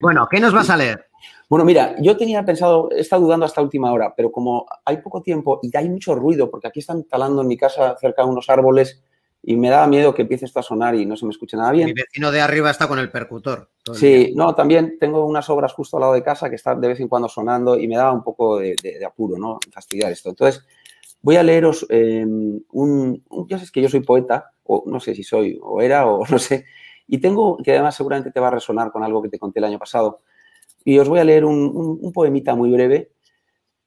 Bueno, ¿qué nos vas a leer? Bueno, mira, yo tenía pensado, he estado dudando hasta última hora, pero como hay poco tiempo y hay mucho ruido, porque aquí están talando en mi casa cerca de unos árboles y me daba miedo que empiece esto a sonar y no se me escuche nada bien. Mi vecino de arriba está con el percutor. Sí, no, también tengo unas obras justo al lado de casa que están de vez en cuando sonando y me daba un poco de, apuro, ¿no? Fastidiar esto. Entonces, voy a leeros em, un, Ya sabes que yo soy poeta, o no sé si soy, o era, o no sé, y tengo, que además seguramente te va a resonar con algo que te conté el año pasado, y os voy a leer un, poemita muy breve.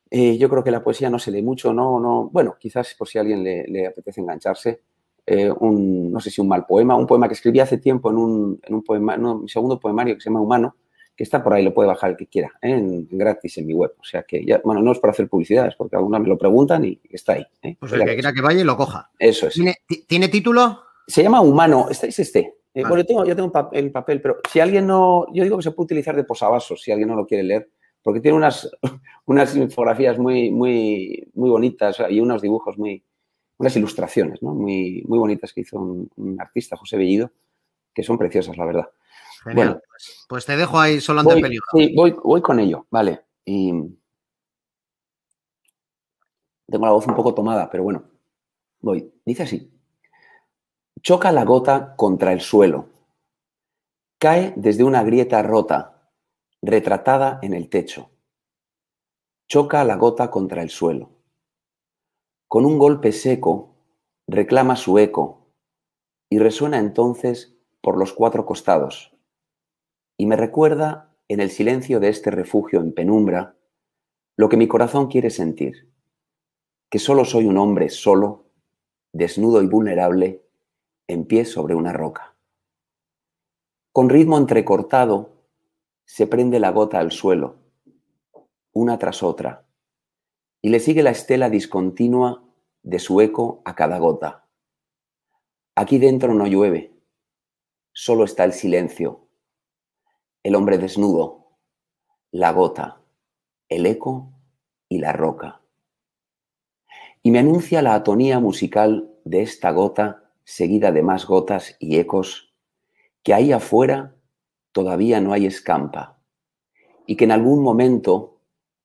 Eh, yo creo que la poesía no se lee mucho, no, no. Bueno, quizás por si a alguien le, apetece engancharse. Eh, un, no sé si un mal poema, un poema que escribí hace tiempo en un, en un poema, mi segundo poemario que se llama Humano, que está por ahí, lo puede bajar el que quiera, ¿eh? en, gratis en mi web. O sea que ya, bueno, no es para hacer publicidad, es porque alguna me lo preguntan y está ahí. Pues el que quiera que vaya y lo coja. Eso es. ¿Tiene, título? Se llama Humano, este es este. Eh, bueno, yo tengo, yo tengo el papel, pero si alguien no, yo digo que se puede utilizar de posavasos, si alguien no lo quiere leer, porque tiene unas, unas infografías muy, muy, muy bonitas y unos dibujos muy, unas ilustraciones, ¿no? Muy, muy bonitas que hizo un, artista, José Bellido, que son preciosas, la verdad. bueno, pues, pues, te dejo ahí solo ante peligro. Sí, voy, voy con ello, vale. Y tengo la voz un poco tomada, pero bueno, voy. Dice así. Choca la gota contra el suelo. Cae desde una grieta rota, retratada en el techo. Choca la gota contra el suelo. Con un golpe seco, reclama su eco y resuena entonces por los cuatro costados. Y me recuerda, en el silencio de este refugio en penumbra, lo que mi corazón quiere sentir, que solo soy un hombre solo, desnudo y vulnerable, en pie sobre una roca. Con ritmo entrecortado se prende la gota al suelo, una tras otra, y le sigue la estela discontinua de su eco a cada gota. Aquí dentro no llueve, solo está el silencio, el hombre desnudo, la gota, el eco y la roca. Y me anuncia la atonía musical de esta gota seguida de más gotas y ecos, que ahí afuera todavía no hay escampa, y que en algún momento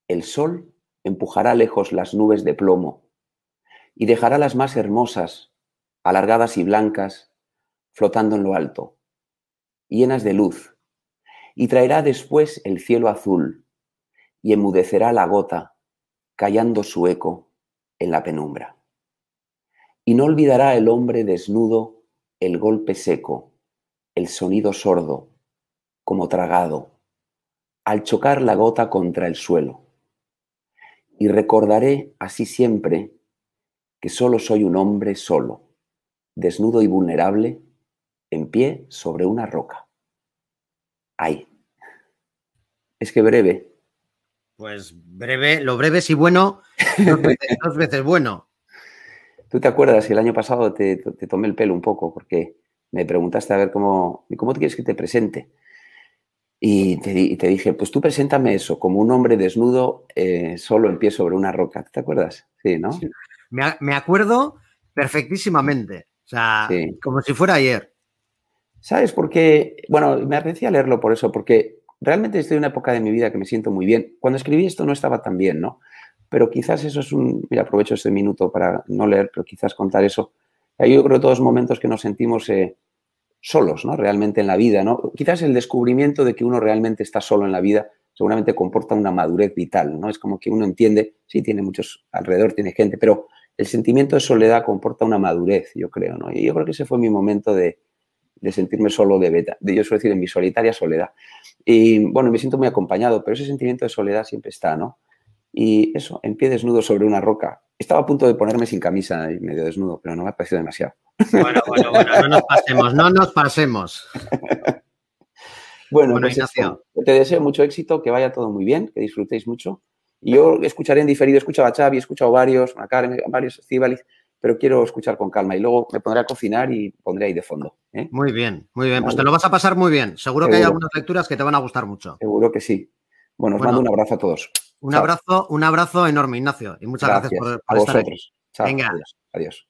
el sol empujará lejos las nubes de plomo y dejará las más hermosas, alargadas y blancas, flotando en lo alto, llenas de luz, y traerá después el cielo azul, y enmudecerá la gota, callando su eco en la penumbra. Y no olvidará el hombre desnudo el golpe seco, el sonido sordo, como tragado, al chocar la gota contra el suelo. Y recordaré así siempre que solo soy un hombre solo, desnudo y vulnerable, en pie sobre una roca. Ay. Es que breve. Pues breve, lo breve si bueno, dos veces bueno. ¿Tú te acuerdas que el año pasado te, tomé el pelo un poco porque me preguntaste a ver cómo, cómo te quieres que te presente? Y te, dije, pues tú preséntame eso, como un hombre desnudo eh, solo en pie sobre una roca. ¿Te acuerdas? Sí, ¿no? Me, acuerdo perfectísimamente. O sea, como si fuera ayer. ¿Sabes por qué? Bueno, me apetecía leerlo por eso, porque realmente estoy en una época de mi vida que me siento muy bien. Cuando escribí esto no estaba tan bien, ¿no? Pero quizás eso es un, mira, aprovecho este minuto para no leer, pero quizás contar eso. Yo creo todos momentos que nos sentimos eh, solos, ¿no? Realmente en la vida, ¿no? Quizás el descubrimiento de que uno realmente está solo en la vida seguramente comporta una madurez vital, ¿no? Es como que uno entiende, sí, tiene muchos alrededor, tiene gente, pero el sentimiento de soledad comporta una madurez, yo creo, ¿no? Y yo creo que ese fue mi momento de, de sentirme solo de beta, de yo suelo decir en mi solitaria soledad. Y bueno, me siento muy acompañado, pero ese sentimiento de soledad siempre está, ¿no? Y eso, en pie desnudo sobre una roca. Estaba a punto de ponerme sin camisa y medio desnudo, pero no me ha parecido demasiado. Bueno, bueno, bueno, no nos pasemos, no nos pasemos. bueno, pues te deseo mucho éxito, que vaya todo muy bien, que disfrutéis mucho. Y yo escucharé en diferido, he escuchado a Xavi, he escuchado varios, a Karen, varios, Cibaliz, pero quiero escuchar con calma y luego me pondré a cocinar y pondré ahí de fondo. ¿eh? Muy bien, muy bien. Pues te lo vas a pasar muy bien. Seguro, que hay algunas lecturas que te van a gustar mucho. Seguro que sí. Bueno, os mando un abrazo a todos. Un abrazo, un abrazo enorme, Ignacio. Y muchas gracias, por, estar aquí. Venga. adiós.